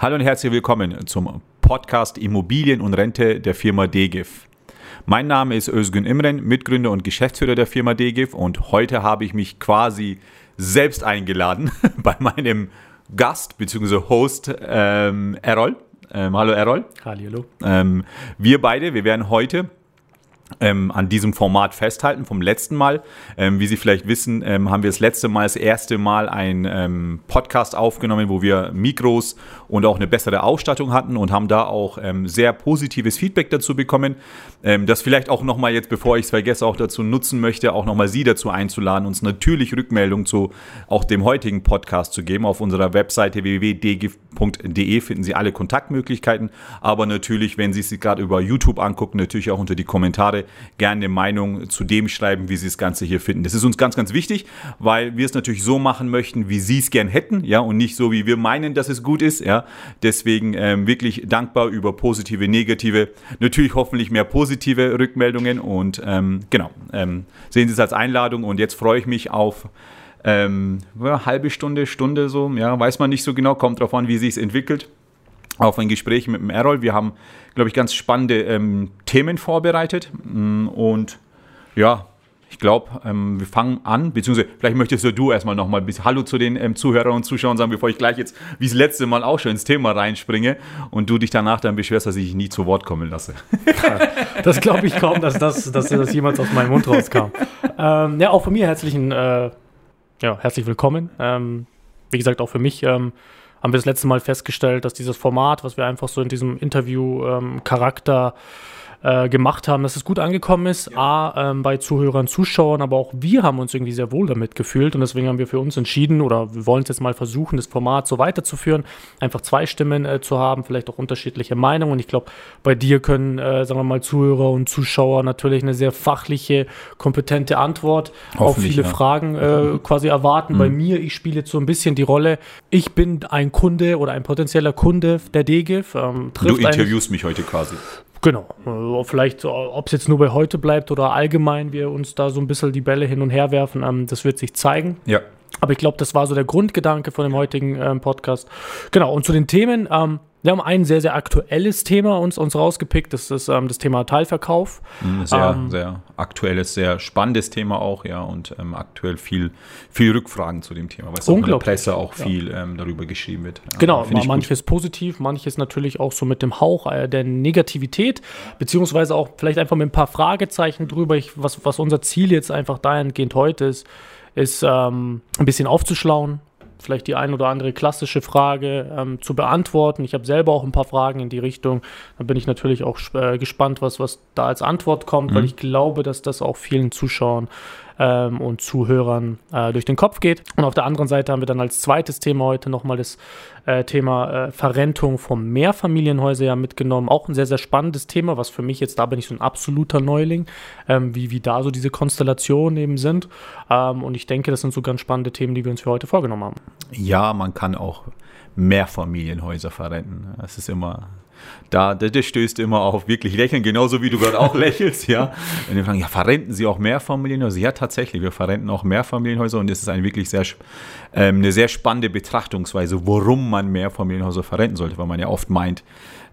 Hallo und herzlich willkommen zum Podcast Immobilien und Rente der Firma DGIF. Mein Name ist Özgün Imren, Mitgründer und Geschäftsführer der Firma DGIF und heute habe ich mich quasi selbst eingeladen bei meinem Gast bzw. Host ähm, Errol. Ähm, hallo Errol. Hallo. Ähm, wir beide, wir werden heute ähm, an diesem Format festhalten vom letzten Mal. Ähm, wie Sie vielleicht wissen, ähm, haben wir das letzte Mal, das erste Mal ein ähm, Podcast aufgenommen, wo wir Mikros und auch eine bessere Ausstattung hatten und haben da auch ähm, sehr positives Feedback dazu bekommen. Ähm, das vielleicht auch nochmal jetzt, bevor ich es vergesse, auch dazu nutzen möchte, auch nochmal Sie dazu einzuladen, uns natürlich Rückmeldung zu auch dem heutigen Podcast zu geben. Auf unserer Webseite www.dgif.de finden Sie alle Kontaktmöglichkeiten, aber natürlich, wenn Sie es gerade über YouTube angucken, natürlich auch unter die Kommentare gerne eine Meinung zu dem schreiben, wie Sie das Ganze hier finden. Das ist uns ganz, ganz wichtig, weil wir es natürlich so machen möchten, wie Sie es gern hätten, ja, und nicht so, wie wir meinen, dass es gut ist, ja. Deswegen ähm, wirklich dankbar über positive, negative, natürlich hoffentlich mehr positive Rückmeldungen und ähm, genau, ähm, sehen Sie es als Einladung und jetzt freue ich mich auf ähm, ja, halbe Stunde, Stunde so, ja, weiß man nicht so genau, kommt darauf an, wie sich es entwickelt auf ein Gespräch mit dem Errol. Wir haben, glaube ich, ganz spannende ähm, Themen vorbereitet mm, und ja, ich glaube, ähm, wir fangen an, beziehungsweise vielleicht möchtest du erstmal nochmal ein bisschen Hallo zu den ähm, Zuhörern und Zuschauern sagen, bevor ich gleich jetzt, wie das letzte Mal auch schon ins Thema reinspringe und du dich danach dann beschwerst, dass ich dich nie zu Wort kommen lasse. Das glaube ich kaum, dass das, dass das jemals aus meinem Mund rauskam. Ähm, ja, auch von mir herzlichen, äh, ja, herzlich willkommen. Ähm, wie gesagt, auch für mich ähm, haben wir das letzte Mal festgestellt, dass dieses Format, was wir einfach so in diesem Interview-Charakter ähm, äh, gemacht haben, dass es gut angekommen ist. Ja. A, ähm, bei Zuhörern, Zuschauern, aber auch wir haben uns irgendwie sehr wohl damit gefühlt und deswegen haben wir für uns entschieden oder wir wollen es jetzt mal versuchen, das Format so weiterzuführen, einfach zwei Stimmen äh, zu haben, vielleicht auch unterschiedliche Meinungen. Und ich glaube, bei dir können, äh, sagen wir mal, Zuhörer und Zuschauer natürlich eine sehr fachliche, kompetente Antwort auf viele ja. Fragen äh, quasi erwarten. Mhm. Bei mir, ich spiele jetzt so ein bisschen die Rolle, ich bin ein Kunde oder ein potenzieller Kunde der DGIF. Ähm, du interviewst mich heute quasi. Genau. Äh, vielleicht, ob es jetzt nur bei heute bleibt oder allgemein wir uns da so ein bisschen die Bälle hin und her werfen, ähm, das wird sich zeigen. Ja. Aber ich glaube, das war so der Grundgedanke von dem heutigen ähm, Podcast. Genau, und zu den Themen, ähm, wir haben ein sehr, sehr aktuelles Thema uns, uns rausgepickt. Das ist ähm, das Thema Teilverkauf. Mhm, sehr, ähm, sehr aktuelles, sehr spannendes Thema auch, ja. Und ähm, aktuell viel, viel Rückfragen zu dem Thema, weil es auch in der Presse auch viel ja. Ähm, darüber geschrieben wird. Ja, genau, manches gut. positiv, manches natürlich auch so mit dem Hauch äh, der Negativität, beziehungsweise auch vielleicht einfach mit ein paar Fragezeichen drüber. Ich, was, was unser Ziel jetzt einfach dahingehend heute ist, ist ähm, ein bisschen aufzuschlauen, vielleicht die ein oder andere klassische Frage ähm, zu beantworten. Ich habe selber auch ein paar Fragen in die Richtung. Da bin ich natürlich auch äh, gespannt, was, was da als Antwort kommt, mhm. weil ich glaube, dass das auch vielen Zuschauern ähm, und Zuhörern äh, durch den Kopf geht. Und auf der anderen Seite haben wir dann als zweites Thema heute nochmal das äh, Thema äh, Verrentung von Mehrfamilienhäusern ja mitgenommen. Auch ein sehr, sehr spannendes Thema, was für mich jetzt, da bin ich so ein absoluter Neuling, ähm, wie, wie da so diese Konstellationen eben sind. Ähm, und ich denke, das sind so ganz spannende Themen, die wir uns für heute vorgenommen haben. Ja, man kann auch Mehrfamilienhäuser verrenten. Das ist immer da, das stößt immer auf wirklich Lächeln, genauso wie du gerade auch lächelst, ja. Und wir fragen, ja, verrenten Sie auch Mehrfamilienhäuser? Ja, tatsächlich, wir verrenten auch Mehrfamilienhäuser und es ist eine wirklich sehr, ähm, eine sehr spannende Betrachtungsweise, warum man Mehrfamilienhäuser verrenten sollte, weil man ja oft meint,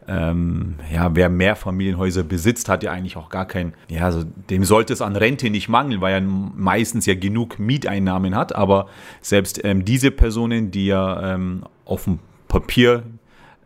ähm, ja, wer Mehrfamilienhäuser besitzt, hat ja eigentlich auch gar kein, ja, also dem sollte es an Rente nicht mangeln, weil er meistens ja genug Mieteinnahmen hat, aber selbst ähm, diese Personen, die ja ähm, auf dem Papier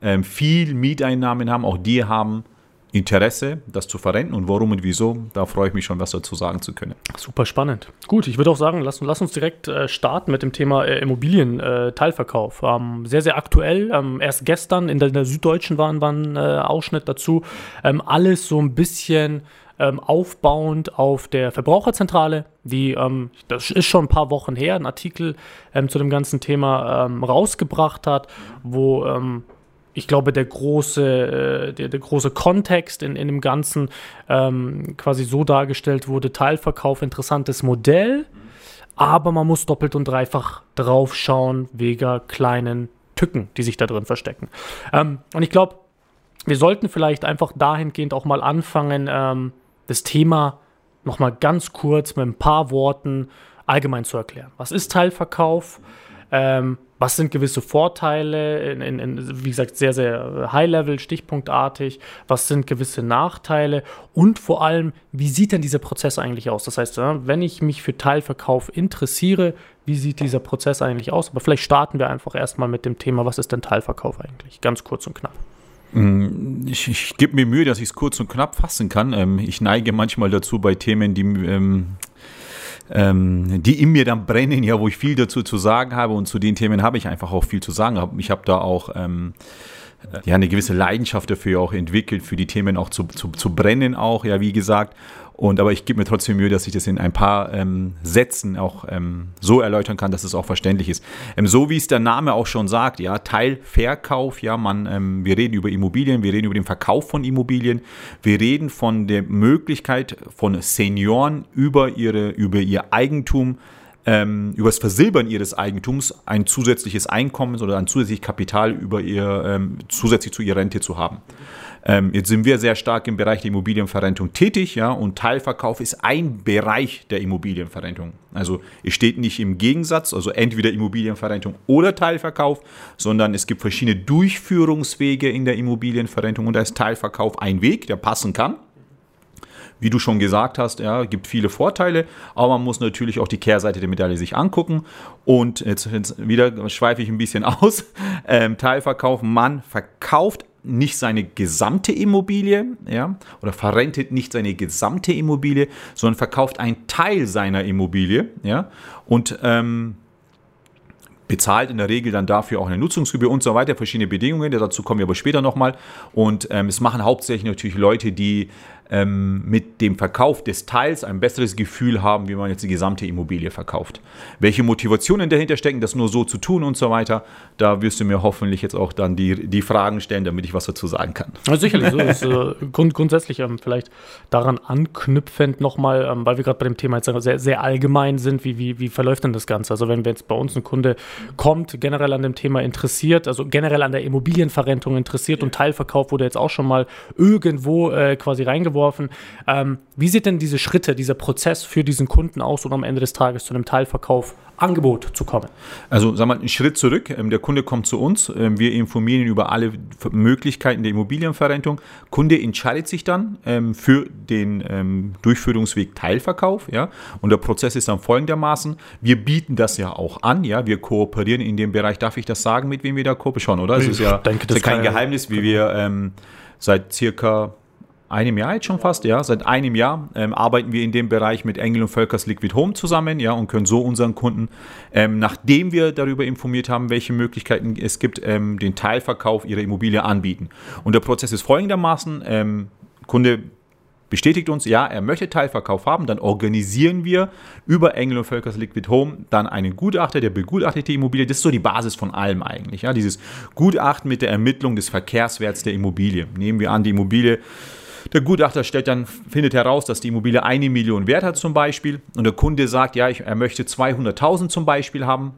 ähm, viel Mieteinnahmen haben, auch die haben Interesse, das zu verrenten und warum und wieso, da freue ich mich schon, was dazu sagen zu können. Super spannend. Gut, ich würde auch sagen, lass, lass uns direkt äh, starten mit dem Thema äh, Immobilien-Teilverkauf. Äh, ähm, sehr, sehr aktuell. Ähm, erst gestern in der, in der Süddeutschen war, war ein äh, Ausschnitt dazu. Ähm, alles so ein bisschen ähm, aufbauend auf der Verbraucherzentrale, die, ähm, das ist schon ein paar Wochen her, ein Artikel ähm, zu dem ganzen Thema rausgebracht hat, wo ich glaube, der große, äh, der, der, große Kontext in, in dem Ganzen ähm, quasi so dargestellt wurde, Teilverkauf, interessantes Modell, aber man muss doppelt und dreifach drauf schauen, wegen kleinen Tücken, die sich da drin verstecken. Ähm, und ich glaube, wir sollten vielleicht einfach dahingehend auch mal anfangen, ähm, das Thema nochmal ganz kurz mit ein paar Worten allgemein zu erklären. Was ist Teilverkauf? Ähm, was sind gewisse Vorteile, in, in, in, wie gesagt, sehr, sehr high-level, stichpunktartig, was sind gewisse Nachteile und vor allem, wie sieht denn dieser Prozess eigentlich aus? Das heißt, wenn ich mich für Teilverkauf interessiere, wie sieht dieser Prozess eigentlich aus? Aber vielleicht starten wir einfach erstmal mit dem Thema, was ist denn Teilverkauf eigentlich? Ganz kurz und knapp. Mm, ich, ich gebe mir Mühe, dass ich es kurz und knapp fassen kann. Ähm, ich neige manchmal dazu bei Themen, die ähm, ähm, die in mir dann brennen, ja, wo ich viel dazu zu sagen habe und zu den Themen habe ich einfach auch viel zu sagen. Ich habe da auch ähm, ja, eine gewisse Leidenschaft dafür auch entwickelt, für die Themen auch zu, zu, zu brennen auch, ja, wie gesagt. Und aber ich gebe mir trotzdem Mühe, dass ich das in ein paar ähm, Sätzen auch ähm, so erläutern kann, dass es auch verständlich ist. Ähm, so wie es der Name auch schon sagt, ja, Teilverkauf, ja, man, ähm, wir reden über Immobilien, wir reden über den Verkauf von Immobilien, wir reden von der Möglichkeit von Senioren über ihre, über ihr Eigentum ähm, über das Versilbern ihres Eigentums ein zusätzliches Einkommen oder ein zusätzliches Kapital über ihr, ähm, zusätzlich zu ihrer Rente zu haben. Ähm, jetzt sind wir sehr stark im Bereich der Immobilienverrentung tätig, ja, und Teilverkauf ist ein Bereich der Immobilienverrentung. Also es steht nicht im Gegensatz, also entweder Immobilienverrentung oder Teilverkauf, sondern es gibt verschiedene Durchführungswege in der Immobilienverrentung und da ist Teilverkauf ein Weg, der passen kann wie du schon gesagt hast, ja, gibt viele Vorteile, aber man muss natürlich auch die Kehrseite der Medaille sich angucken. Und jetzt, jetzt wieder schweife ich ein bisschen aus. Ähm, Teilverkauf, man verkauft nicht seine gesamte Immobilie, ja, oder verrentet nicht seine gesamte Immobilie, sondern verkauft einen Teil seiner Immobilie, ja, und ähm, bezahlt in der Regel dann dafür auch eine Nutzungsgebühr und so weiter, verschiedene Bedingungen, dazu kommen wir aber später nochmal. Und ähm, es machen hauptsächlich natürlich Leute, die ähm, mit dem Verkauf des Teils ein besseres Gefühl haben, wie man jetzt die gesamte Immobilie verkauft. Welche Motivationen dahinter stecken, das nur so zu tun und so weiter, da wirst du mir hoffentlich jetzt auch dann die, die Fragen stellen, damit ich was dazu sagen kann. Ja, sicherlich, so ist, äh, grund, grundsätzlich ähm, vielleicht daran anknüpfend nochmal, ähm, weil wir gerade bei dem Thema jetzt sehr, sehr allgemein sind, wie, wie, wie verläuft denn das Ganze? Also wenn jetzt bei uns ein Kunde kommt, generell an dem Thema interessiert, also generell an der Immobilienverrentung interessiert und Teilverkauf wurde jetzt auch schon mal irgendwo äh, quasi reingeworfen, geworfen. Ähm, wie sieht denn diese Schritte, dieser Prozess für diesen Kunden aus, um am Ende des Tages zu einem Teilverkauf Angebot zu kommen? Also sagen wir mal einen Schritt zurück. Ähm, der Kunde kommt zu uns, ähm, wir informieren ihn über alle Möglichkeiten der Immobilienverrentung. Kunde entscheidet sich dann ähm, für den Durchführungsweg Teilverkauf, ja. Und der Prozess ist dann folgendermaßen: Wir bieten das ja auch an, ja. Wir kooperieren in dem Bereich. Darf ich das sagen, mit wem wir da kooperieren? Schon, oder? Es ist ja, denke, ist ja kein Geheimnis, wie wir ähm, seit circa einem Jahr jetzt schon fast, ja, seit einem Jahr ähm, arbeiten wir in dem Bereich mit Engel und Völkers Liquid Home zusammen, ja, und können so unseren Kunden, ähm, nachdem wir darüber informiert haben, welche Möglichkeiten es gibt, ähm, den Teilverkauf ihrer Immobilie anbieten. Und der Prozess ist folgendermaßen, ähm, Kunde bestätigt uns, ja, er möchte Teilverkauf haben, dann organisieren wir über Engel und Völkers Liquid Home dann einen Gutachter, der begutachtet die Immobilie. Das ist so die Basis von allem eigentlich. Ja, dieses Gutachten mit der Ermittlung des Verkehrswerts der Immobilie. Nehmen wir an, die Immobilie der Gutachter stellt dann, findet heraus, dass die Immobilie eine Million Wert hat zum Beispiel und der Kunde sagt, ja, ich, er möchte 200.000 zum Beispiel haben.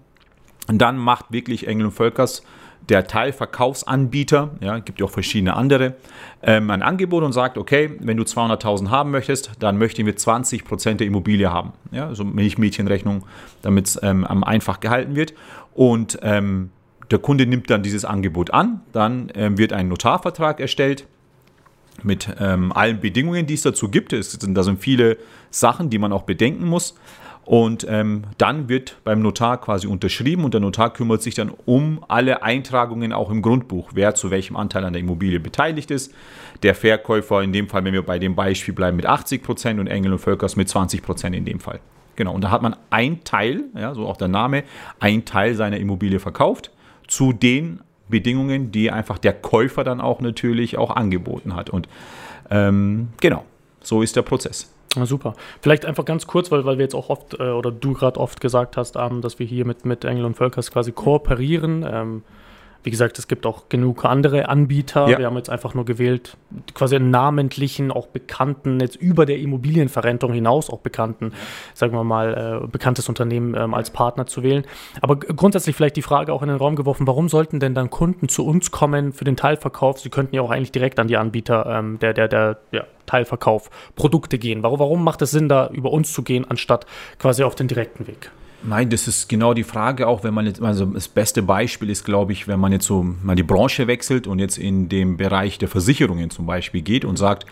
Und dann macht wirklich Engel und Völkers der Teilverkaufsanbieter, ja, gibt ja auch verschiedene andere, ähm, ein Angebot und sagt, okay, wenn du 200.000 haben möchtest, dann möchten wir 20% der Immobilie haben. Ja, also Milchmädchenrechnung, damit es ähm, einfach gehalten wird. Und ähm, der Kunde nimmt dann dieses Angebot an, dann ähm, wird ein Notarvertrag erstellt mit ähm, allen Bedingungen, die es dazu gibt. Es sind, da sind viele Sachen, die man auch bedenken muss. Und ähm, dann wird beim Notar quasi unterschrieben und der Notar kümmert sich dann um alle Eintragungen auch im Grundbuch, wer zu welchem Anteil an der Immobilie beteiligt ist. Der Verkäufer in dem Fall, wenn wir bei dem Beispiel bleiben, mit 80 Prozent und Engel und Völkers mit 20 Prozent in dem Fall. Genau, und da hat man ein Teil, ja, so auch der Name, ein Teil seiner Immobilie verkauft zu den Bedingungen, die einfach der Käufer dann auch natürlich auch angeboten hat. Und ähm, genau, so ist der Prozess. Ja, super. Vielleicht einfach ganz kurz, weil, weil wir jetzt auch oft äh, oder du gerade oft gesagt hast, ähm, dass wir hier mit, mit Engel und Völkers quasi kooperieren. Ähm, wie gesagt, es gibt auch genug andere Anbieter. Ja. Wir haben jetzt einfach nur gewählt, quasi einen namentlichen, auch bekannten, jetzt über der Immobilienverrentung hinaus auch bekannten, sagen wir mal, äh, bekanntes Unternehmen ähm, als Partner zu wählen. Aber grundsätzlich vielleicht die Frage auch in den Raum geworfen, warum sollten denn dann Kunden zu uns kommen für den Teilverkauf? Sie könnten ja auch eigentlich direkt an die Anbieter ähm, der, der, der ja, Teilverkauf Produkte gehen. Warum, warum macht es Sinn, da über uns zu gehen, anstatt quasi auf den direkten Weg? Nein, das ist genau die Frage, auch wenn man jetzt, also das beste Beispiel ist, glaube ich, wenn man jetzt so mal die Branche wechselt und jetzt in dem Bereich der Versicherungen zum Beispiel geht und sagt,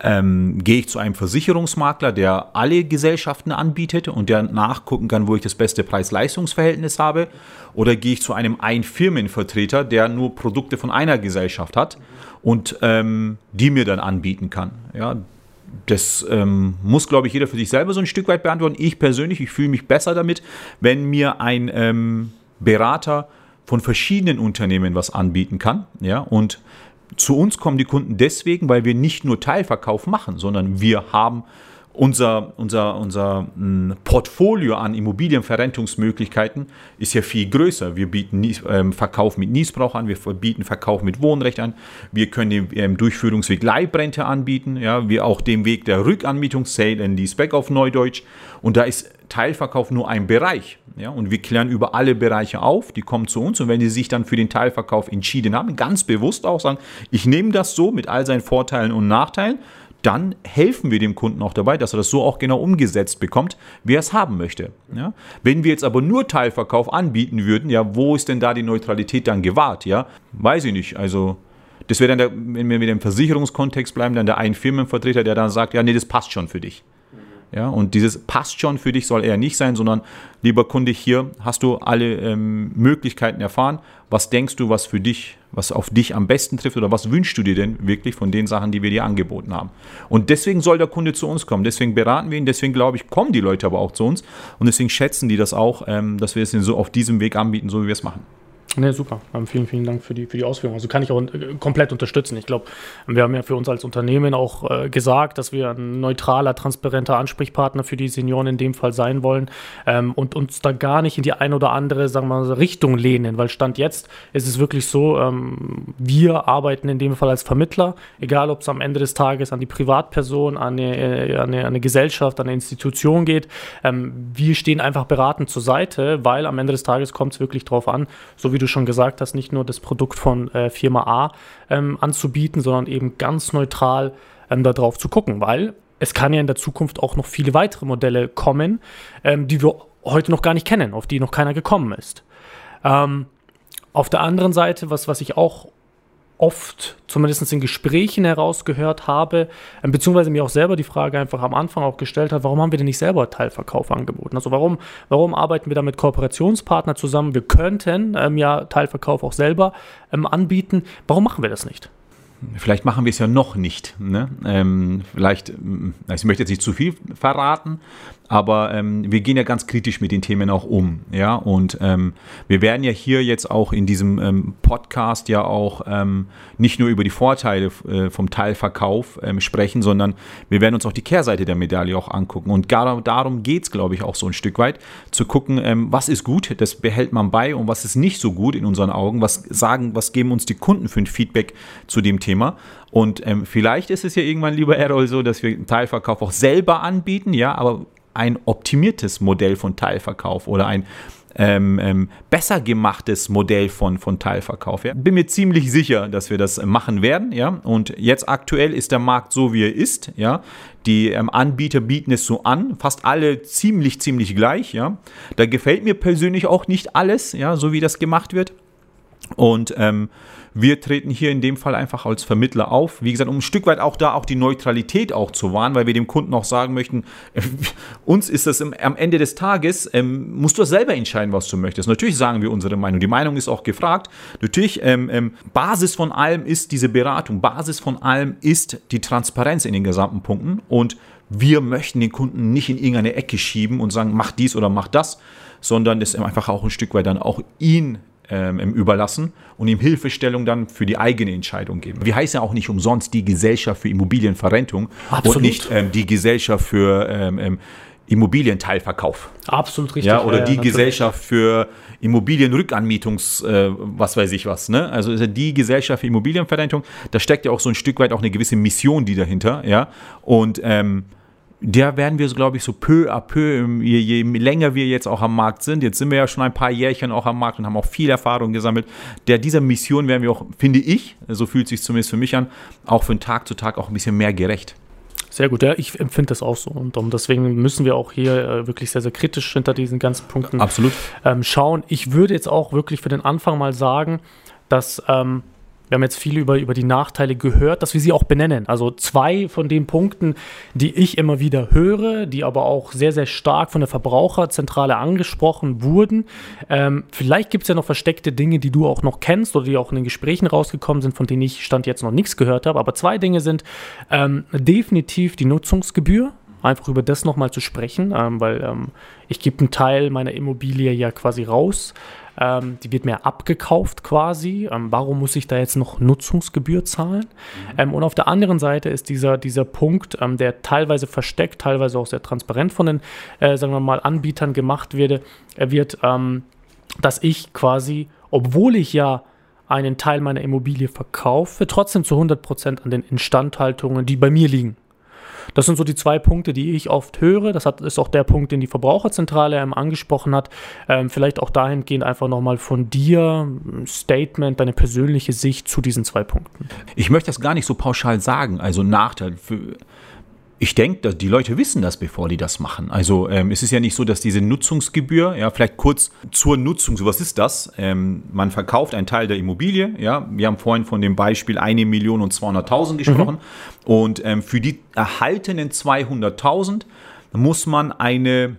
ähm, gehe ich zu einem Versicherungsmakler, der alle Gesellschaften anbietet und der nachgucken kann, wo ich das beste Preis-Leistungs-Verhältnis habe, oder gehe ich zu einem Einfirmenvertreter, der nur Produkte von einer Gesellschaft hat und ähm, die mir dann anbieten kann. Ja, das ähm, muss, glaube ich, jeder für sich selber so ein Stück weit beantworten. Ich persönlich, ich fühle mich besser damit, wenn mir ein ähm, Berater von verschiedenen Unternehmen was anbieten kann. Ja, und zu uns kommen die Kunden deswegen, weil wir nicht nur Teilverkauf machen, sondern wir haben unser, unser, unser hm, Portfolio an Immobilienverrentungsmöglichkeiten ist ja viel größer. Wir bieten ähm, Verkauf mit Niesbrauch an, wir bieten Verkauf mit Wohnrecht an, wir können den ähm, Durchführungsweg Leibrente anbieten, ja, wir auch den Weg der Rückanmietung, Sale and Leaseback auf Neudeutsch. Und da ist Teilverkauf nur ein Bereich. Ja, und wir klären über alle Bereiche auf, die kommen zu uns und wenn die sich dann für den Teilverkauf entschieden haben, ganz bewusst auch sagen, ich nehme das so mit all seinen Vorteilen und Nachteilen, dann helfen wir dem Kunden auch dabei, dass er das so auch genau umgesetzt bekommt, wie er es haben möchte. Ja? Wenn wir jetzt aber nur Teilverkauf anbieten würden, ja, wo ist denn da die Neutralität dann gewahrt? Ja, weiß ich nicht. Also das wäre dann, der, wenn wir mit dem Versicherungskontext bleiben, dann der ein Firmenvertreter, der dann sagt, ja, nee, das passt schon für dich. Ja, und dieses passt schon für dich soll eher nicht sein, sondern lieber Kunde, hier hast du alle ähm, Möglichkeiten erfahren. Was denkst du, was für dich, was auf dich am besten trifft oder was wünschst du dir denn wirklich von den Sachen, die wir dir angeboten haben? Und deswegen soll der Kunde zu uns kommen. Deswegen beraten wir ihn. Deswegen glaube ich, kommen die Leute aber auch zu uns. Und deswegen schätzen die das auch, ähm, dass wir es so auf diesem Weg anbieten, so wie wir es machen. Ne, super. vielen, vielen Dank für die, für die Ausführung. Also kann ich auch äh, komplett unterstützen. Ich glaube, wir haben ja für uns als Unternehmen auch äh, gesagt, dass wir ein neutraler, transparenter Ansprechpartner für die Senioren in dem Fall sein wollen ähm, und uns da gar nicht in die eine oder andere, sagen wir mal, Richtung lehnen, weil Stand jetzt ist es wirklich so, ähm, wir arbeiten in dem Fall als Vermittler, egal ob es am Ende des Tages an die Privatperson, an eine, äh, an eine, eine Gesellschaft, an eine Institution geht. Ähm, wir stehen einfach beratend zur Seite, weil am Ende des Tages kommt es wirklich drauf an, so wie du schon gesagt hast, nicht nur das Produkt von äh, Firma A ähm, anzubieten, sondern eben ganz neutral ähm, darauf zu gucken, weil es kann ja in der Zukunft auch noch viele weitere Modelle kommen, ähm, die wir heute noch gar nicht kennen, auf die noch keiner gekommen ist. Ähm, auf der anderen Seite, was, was ich auch oft, zumindest in Gesprächen herausgehört habe, äh, beziehungsweise mir auch selber die Frage einfach am Anfang auch gestellt hat, warum haben wir denn nicht selber Teilverkauf angeboten? Also warum, warum arbeiten wir da mit Kooperationspartnern zusammen? Wir könnten ähm, ja Teilverkauf auch selber ähm, anbieten. Warum machen wir das nicht? Vielleicht machen wir es ja noch nicht. Ne? Ähm, vielleicht, also ich möchte jetzt nicht zu viel verraten, aber ähm, wir gehen ja ganz kritisch mit den Themen auch um, ja, und ähm, wir werden ja hier jetzt auch in diesem ähm, Podcast ja auch ähm, nicht nur über die Vorteile äh, vom Teilverkauf ähm, sprechen, sondern wir werden uns auch die Kehrseite der Medaille auch angucken. Und gar, darum geht es, glaube ich, auch so ein Stück weit, zu gucken, ähm, was ist gut, das behält man bei und was ist nicht so gut in unseren Augen, was sagen, was geben uns die Kunden für ein Feedback zu dem Thema. Und vielleicht ist es ja irgendwann, lieber Errol, so, dass wir Teilverkauf auch selber anbieten, ja, aber ein optimiertes Modell von Teilverkauf oder ein ähm, ähm, besser gemachtes Modell von, von Teilverkauf. Ja. Bin mir ziemlich sicher, dass wir das machen werden. Ja. Und jetzt aktuell ist der Markt so, wie er ist. Ja. Die ähm, Anbieter bieten es so an, fast alle ziemlich, ziemlich gleich. Ja. Da gefällt mir persönlich auch nicht alles, ja, so wie das gemacht wird. Und ähm, wir treten hier in dem Fall einfach als Vermittler auf. Wie gesagt, um ein Stück weit auch da auch die Neutralität auch zu wahren, weil wir dem Kunden auch sagen möchten, äh, uns ist das im, am Ende des Tages, ähm, musst du selber entscheiden, was du möchtest. Natürlich sagen wir unsere Meinung. Die Meinung ist auch gefragt. Natürlich, ähm, ähm, Basis von allem ist diese Beratung. Basis von allem ist die Transparenz in den gesamten Punkten. Und wir möchten den Kunden nicht in irgendeine Ecke schieben und sagen, mach dies oder mach das, sondern es einfach auch ein Stück weit dann auch ihn ähm, überlassen und ihm Hilfestellung dann für die eigene Entscheidung geben. Wir heißen ja auch nicht umsonst die Gesellschaft für Immobilienverrentung Absolut. und nicht ähm, die Gesellschaft für ähm, ähm Immobilienteilverkauf. Absolut richtig. Ja, oder ja, die natürlich. Gesellschaft für Immobilienrückanmietungs, äh, was weiß ich was. Ne? Also ist ja die Gesellschaft für Immobilienverrentung. Da steckt ja auch so ein Stück weit auch eine gewisse Mission, die dahinter. Ja, und ähm, der werden wir, glaube ich, so peu à peu, je, je, länger wir jetzt auch am Markt sind, jetzt sind wir ja schon ein paar Jährchen auch am Markt und haben auch viel Erfahrung gesammelt, der dieser Mission werden wir auch, finde ich, so fühlt sich zumindest für mich an, auch von Tag zu Tag auch ein bisschen mehr gerecht. Sehr gut, ja, ich empfinde das auch so. Und um, deswegen müssen wir auch hier äh, wirklich sehr, sehr kritisch hinter diesen ganzen Punkten Absolut. Ähm, schauen. Ich würde jetzt auch wirklich für den Anfang mal sagen, dass ähm, wir haben jetzt viel über, über die Nachteile gehört, dass wir sie auch benennen. Also zwei von den Punkten, die ich immer wieder höre, die aber auch sehr, sehr stark von der Verbraucherzentrale angesprochen wurden. Ähm, vielleicht gibt es ja noch versteckte Dinge, die du auch noch kennst oder die auch in den Gesprächen rausgekommen sind, von denen ich Stand jetzt noch nichts gehört habe. Aber zwei Dinge sind ähm, definitiv die Nutzungsgebühr einfach über das nochmal zu sprechen, ähm, weil ähm, ich gebe einen Teil meiner Immobilie ja quasi raus. Ähm, die wird mir abgekauft quasi. Ähm, warum muss ich da jetzt noch Nutzungsgebühr zahlen? Mhm. Ähm, und auf der anderen Seite ist dieser, dieser Punkt, ähm, der teilweise versteckt, teilweise auch sehr transparent von den, äh, sagen wir mal, Anbietern gemacht wird, äh, wird dass ich quasi, obwohl ich ja einen Teil meiner Immobilie verkaufe, trotzdem zu 100% an den Instandhaltungen, die bei mir liegen, das sind so die zwei Punkte, die ich oft höre. Das hat, ist auch der Punkt, den die Verbraucherzentrale ähm, angesprochen hat. Ähm, vielleicht auch dahingehend einfach nochmal von dir ein Statement, deine persönliche Sicht zu diesen zwei Punkten. Ich möchte das gar nicht so pauschal sagen. Also Nachteil für ich denke, die Leute wissen das, bevor die das machen. Also ähm, es ist ja nicht so, dass diese Nutzungsgebühr, ja, vielleicht kurz zur Nutzung, so was ist das? Ähm, man verkauft einen Teil der Immobilie, ja, wir haben vorhin von dem Beispiel eine Million und 200.000 gesprochen mhm. und ähm, für die erhaltenen 200.000 muss man eine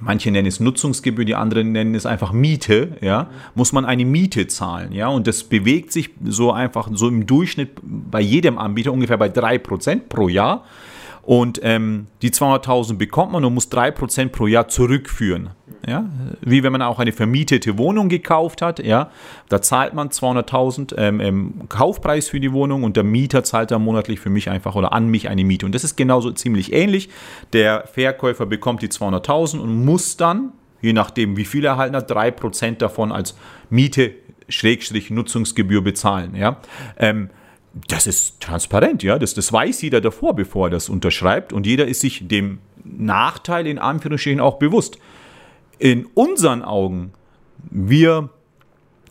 manche nennen es Nutzungsgebühr, die anderen nennen es einfach Miete, ja, muss man eine Miete zahlen, ja, und das bewegt sich so einfach so im Durchschnitt bei jedem Anbieter ungefähr bei 3% pro Jahr. Und ähm, die 200.000 bekommt man und muss 3% pro Jahr zurückführen. Ja? Wie wenn man auch eine vermietete Wohnung gekauft hat. Ja? Da zahlt man 200.000 ähm, ähm, Kaufpreis für die Wohnung und der Mieter zahlt dann monatlich für mich einfach oder an mich eine Miete. Und das ist genauso ziemlich ähnlich. Der Verkäufer bekommt die 200.000 und muss dann, je nachdem wie viel er erhalten hat, 3% davon als Miete Schrägstrich Nutzungsgebühr bezahlen. Ja? Ähm, das ist transparent, ja. Das, das weiß jeder davor, bevor er das unterschreibt. Und jeder ist sich dem Nachteil in Anführungsstrichen auch bewusst. In unseren Augen, wir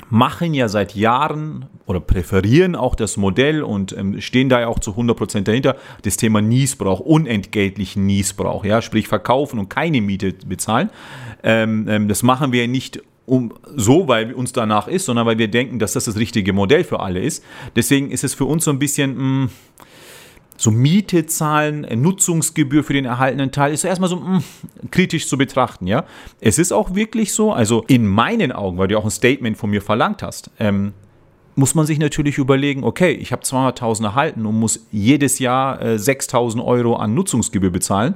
machen ja seit Jahren oder präferieren auch das Modell und ähm, stehen da ja auch zu 100% dahinter, das Thema Niesbrauch, unentgeltlichen Niesbrauch, ja, sprich verkaufen und keine Miete bezahlen. Ähm, ähm, das machen wir nicht um, so, weil uns danach ist, sondern weil wir denken, dass das das richtige Modell für alle ist. Deswegen ist es für uns so ein bisschen mh, mm, so Miete zahlen, Nutzungsgebühr für den erhaltenen Teil, ist erstmal so mh, mm, kritisch zu betrachten. Ja, es ist auch wirklich so, also in meinen Augen, weil du auch ein Statement von mir verlangt hast. Ähm, muss man sich natürlich überlegen, okay, ich habe 200.000 erhalten und muss jedes Jahr äh, 6.000 Euro an Nutzungsgebühr bezahlen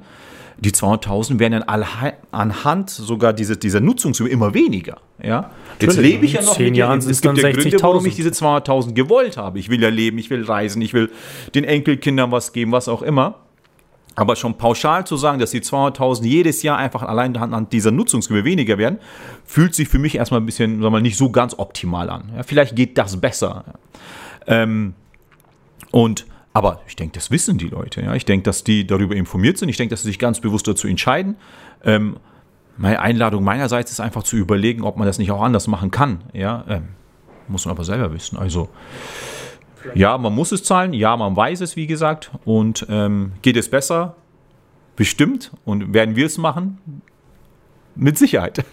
die 200.000 werden dann anhand sogar diese, dieser Nutzungsgebühr immer weniger. Ja? Jetzt lebe ich ja noch mit Jahren Es gibt ja Gründe, warum ich diese 200.000 gewollt habe. Ich will ja leben, ich will reisen, ich will den Enkelkindern was geben, was auch immer. Aber schon pauschal zu sagen, dass die 200.000 jedes Jahr einfach allein anhand dieser Nutzungsgebühr weniger werden, fühlt sich für mich erstmal ein bisschen, sagen wir mal, nicht so ganz optimal an. Ja, vielleicht geht das besser. Ähm, und aber ich denke, das wissen die Leute. Ja? Ich denke, dass die darüber informiert sind. Ich denke, dass sie sich ganz bewusst dazu entscheiden. Ähm, meine Einladung meinerseits ist einfach zu überlegen, ob man das nicht auch anders machen kann. Ja? Ähm, muss man aber selber wissen. Also ja, man muss es zahlen. Ja, man weiß es, wie gesagt. Und ähm, geht es besser? Bestimmt. Und werden wir es machen? Mit Sicherheit.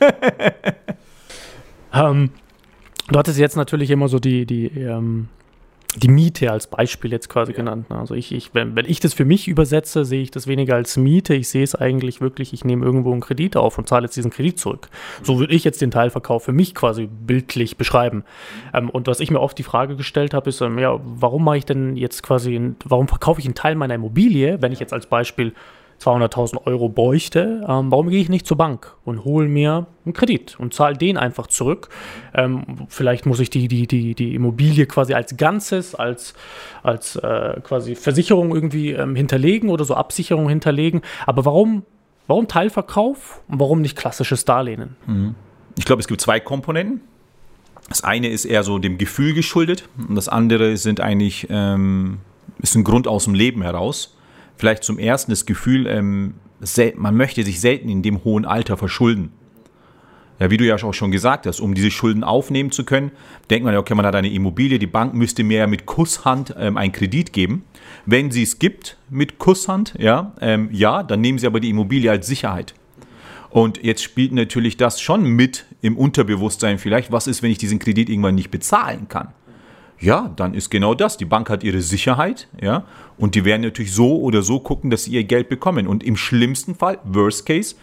ähm, du hattest jetzt natürlich immer so die, die ähm, die Miete als Beispiel jetzt quasi ja. genannt. Ne? Also ich, ich, wenn, wenn ich das für mich übersetze, sehe ich das weniger als Miete. Ich sehe es eigentlich wirklich, ich nehme irgendwo einen Kredit auf und zahle jetzt diesen Kredit zurück. So würde ich jetzt den Teilverkauf für mich quasi bildlich beschreiben. Ähm, und was ich mir oft die Frage gestellt habe, ist, ähm, ja, warum mache ich denn jetzt quasi, warum verkaufe ich einen Teil meiner Immobilie, wenn ich jetzt als Beispiel 200.000 Euro bräuchte, ähm, warum gehe ich nicht zur Bank und hole mir einen Kredit und zahle den einfach zurück? Ähm, vielleicht muss ich die, die, die, die Immobilie quasi als Ganzes, als, als äh, quasi Versicherung irgendwie ähm, hinterlegen oder so Absicherung hinterlegen. Aber warum, warum Teilverkauf und warum nicht klassisches Darlehen? Mhm. Ich glaube, es gibt zwei Komponenten. Das eine ist eher so dem Gefühl geschuldet und das andere sind eigentlich, ähm, ist ein Grund aus dem Leben heraus vielleicht zum ersten das Gefühl, ähm, man möchte sich selten in dem hohen Alter verschulden. Ja, wie du ja auch schon gesagt hast, um diese Schulden aufnehmen zu können, denkt man ja, okay, man hat eine Immobilie, die Bank müsste mir ja mit Kusshand ähm, einen Kredit geben. Wenn sie es gibt mit Kusshand, ja, ähm, ja, dann nehmen sie aber die Immobilie als Sicherheit. Und jetzt spielt natürlich das schon mit im Unterbewusstsein vielleicht, was ist, wenn ich diesen Kredit irgendwann nicht bezahlen kann? Ja, dann ist genau das. Die Bank hat ihre Sicherheit, ja, und die werden natürlich so oder so gucken, dass sie ihr Geld bekommen. Und im schlimmsten Fall, Worst Case,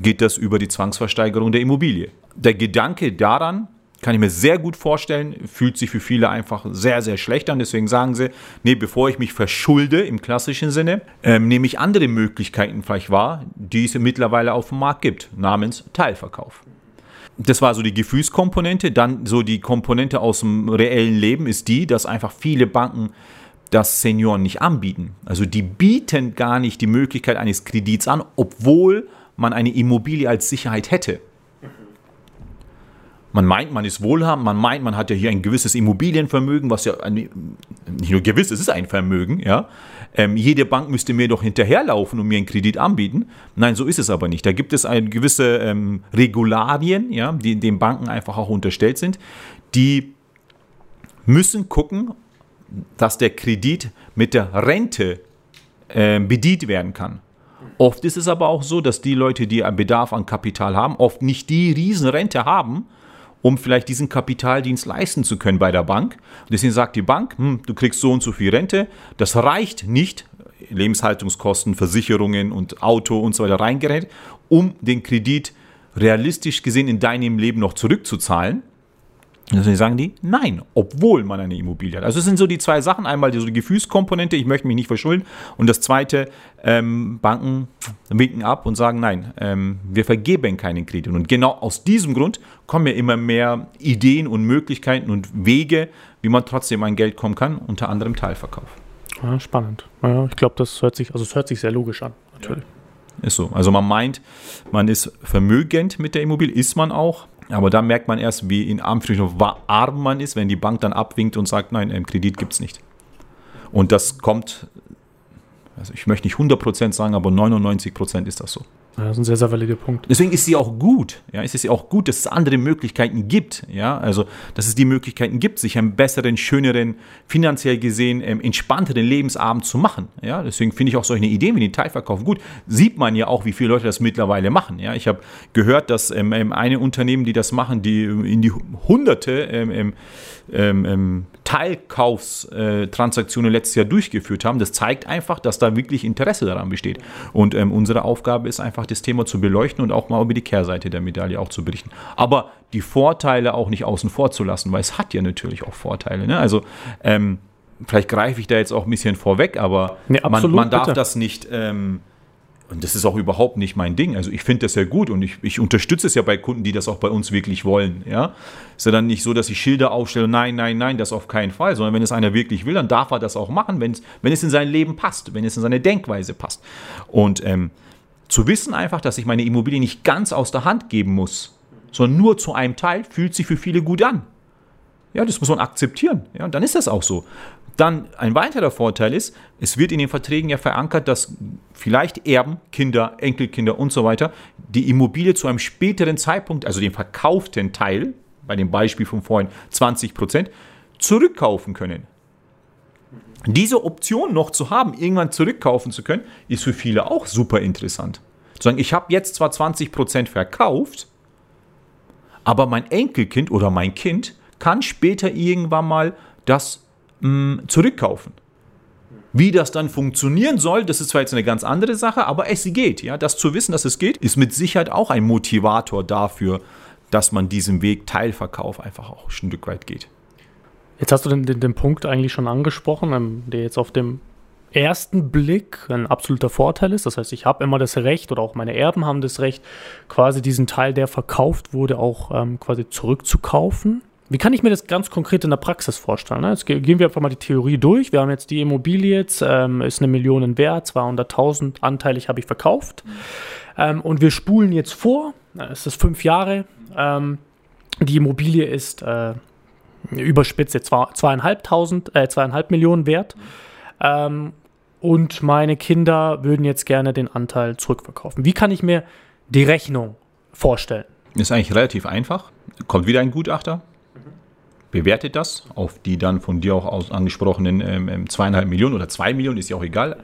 geht das über die Zwangsversteigerung der Immobilie. Der Gedanke daran, kann ich mir sehr gut vorstellen, fühlt sich für viele einfach sehr, sehr schlecht an. Deswegen sagen sie, nee, bevor ich mich verschulde im klassischen Sinne, ähm, nehme ich andere Möglichkeiten vielleicht wahr, die es mittlerweile auf dem Markt gibt, namens Teilverkauf. Das war so die Gefühlskomponente. Dann so die Komponente aus dem reellen Leben ist die, dass einfach viele Banken das Senioren nicht anbieten. Also die bieten gar nicht die Möglichkeit eines Kredits an, obwohl man eine Immobilie als Sicherheit hätte. Man meint, man ist wohlhabend, man meint, man hat ja hier ein gewisses Immobilienvermögen, was ja ein, nicht nur gewiss, es ist ein Vermögen, ja. Ähm, jede Bank müsste mir doch hinterherlaufen und mir einen Kredit anbieten. Nein, so ist es aber nicht. Da gibt es eine gewisse ähm, Regularien, ja, die den Banken einfach auch unterstellt sind, die müssen gucken, dass der Kredit mit der Rente äh, bedient werden kann. Oft ist es aber auch so, dass die Leute, die einen Bedarf an Kapital haben, oft nicht die Riesenrente haben, um vielleicht diesen Kapitaldienst leisten zu können bei der Bank. Und deswegen sagt die Bank, hm, du kriegst so und so viel Rente, das reicht nicht, Lebenshaltungskosten, Versicherungen und Auto und so weiter reingerät, um den Kredit realistisch gesehen in deinem Leben noch zurückzuzahlen. Deswegen sagen die, nein, obwohl man eine Immobilie hat. Also es sind so die zwei Sachen. Einmal die, so die Gefühlskomponente, ich möchte mich nicht verschulden. Und das zweite, ähm, Banken winken ab und sagen, nein, ähm, wir vergeben keinen Kredit. Und genau aus diesem Grund kommen ja immer mehr Ideen und Möglichkeiten und Wege, wie man trotzdem an Geld kommen kann, unter anderem Teilverkauf. Ja, spannend. Ja, ich glaube, das hört sich, also es hört sich sehr logisch an, natürlich. Ja. Ist so. Also man meint, man ist vermögend mit der Immobilie, ist man auch. Aber da merkt man erst, wie in Anführungsstrichen arm man ist, wenn die Bank dann abwinkt und sagt, nein, einen Kredit gibt es nicht. Und das kommt, also ich möchte nicht 100% sagen, aber 99% ist das so. Ja, das ist ein sehr, sehr valider Punkt. Deswegen ist sie auch gut. Ja, ist es ja auch gut, dass es andere Möglichkeiten gibt. Ja, also, dass es die Möglichkeiten gibt, sich einen besseren, schöneren, finanziell gesehen ähm, entspannteren Lebensabend zu machen. Ja, deswegen finde ich auch solche Ideen wie den Teilverkauf gut. Sieht man ja auch, wie viele Leute das mittlerweile machen. Ja, ich habe gehört, dass ähm, ähm eine Unternehmen, die das machen, die in die Hunderte ähm, ähm, ähm Teilkaufstransaktionen letztes Jahr durchgeführt haben. Das zeigt einfach, dass da wirklich Interesse daran besteht. Und ähm, unsere Aufgabe ist einfach, das Thema zu beleuchten und auch mal über die Kehrseite der Medaille auch zu berichten. Aber die Vorteile auch nicht außen vor zu lassen, weil es hat ja natürlich auch Vorteile. Ne? Also ähm, vielleicht greife ich da jetzt auch ein bisschen vorweg, aber nee, absolut, man, man, darf bitte. das nicht ähm, und das ist auch überhaupt nicht mein Ding. Also ich finde das ja gut und ich, ich unterstütze es ja bei Kunden, die das auch bei uns wirklich wollen. Ja? Ist ja dann nicht so, dass ich Schilder aufstelle, nein, nein, nein, das auf keinen Fall, sondern wenn es einer wirklich will, dann darf er das auch machen, wenn es, wenn es in sein Leben passt, wenn es in seine Denkweise passt. Und ähm, zu wissen einfach, dass ich meine Immobilie nicht ganz aus der Hand geben muss, sondern nur zu einem Teil, fühlt sich für viele gut an. Ja, das muss man akzeptieren. Ja, und dann ist das auch so. Dann ein weiterer Vorteil ist, es wird in den Verträgen ja verankert, dass vielleicht Erben, Kinder, Enkelkinder und so weiter die Immobilie zu einem späteren Zeitpunkt, also den verkauften Teil, bei dem Beispiel von vorhin 20 Prozent, zurückkaufen können. Diese Option noch zu haben, irgendwann zurückkaufen zu können, ist für viele auch super interessant. Zu sagen, ich habe jetzt zwar 20 Prozent verkauft, aber mein Enkelkind oder mein Kind kann später irgendwann mal das mh, zurückkaufen. Wie das dann funktionieren soll, das ist zwar jetzt eine ganz andere Sache, aber es geht. Ja? Das zu wissen, dass es geht, ist mit Sicherheit auch ein Motivator dafür, dass man diesen Weg Teilverkauf einfach auch ein Stück weit geht. Jetzt hast du den, den, den Punkt eigentlich schon angesprochen, ähm, der jetzt auf dem ersten Blick ein absoluter Vorteil ist. Das heißt, ich habe immer das Recht oder auch meine Erben haben das Recht, quasi diesen Teil, der verkauft wurde, auch ähm, quasi zurückzukaufen. Wie kann ich mir das ganz konkret in der Praxis vorstellen? Ne? Jetzt gehen wir einfach mal die Theorie durch. Wir haben jetzt die Immobilie, jetzt ähm, ist eine Million wert, 200.000 anteilig habe ich verkauft. Ähm, und wir spulen jetzt vor, es ist fünf Jahre, ähm, die Immobilie ist äh, überspitzt jetzt zweieinhalbtausend, äh, zweieinhalb Millionen wert. Mhm. und meine Kinder würden jetzt gerne den Anteil zurückverkaufen. Wie kann ich mir die Rechnung vorstellen? Ist eigentlich relativ einfach. Kommt wieder ein Gutachter, bewertet das auf die dann von dir auch aus angesprochenen ähm, ähm zweieinhalb Millionen oder zwei Millionen, ist ja auch egal.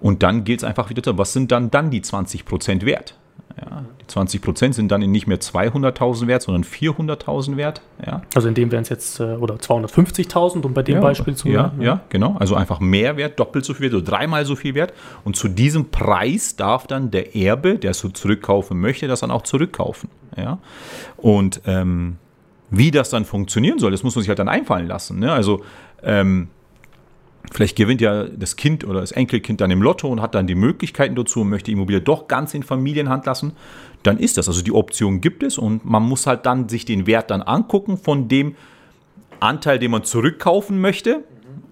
Und dann geht es einfach wieder zu, was sind dann, dann die 20 Prozent wert? Ja, die 20 Prozent sind dann nicht mehr 200.000 wert, sondern 400.000 wert. Ja. Also in dem wären es jetzt, äh, oder 250.000, um bei dem ja, Beispiel zu ja, ja, ja, genau. Also einfach mehr wert, doppelt so viel, so dreimal so viel wert. Und zu diesem Preis darf dann der Erbe, der so zurückkaufen möchte, das dann auch zurückkaufen. Ja. Und ähm, wie das dann funktionieren soll, das muss man sich halt dann einfallen lassen. Ne? Also ähm, Vielleicht gewinnt ja das Kind oder das Enkelkind dann im Lotto und hat dann die Möglichkeiten dazu und möchte die Immobilie doch ganz in Familienhand lassen. Dann ist das. Also die Option gibt es und man muss halt dann sich den Wert dann angucken von dem Anteil, den man zurückkaufen möchte.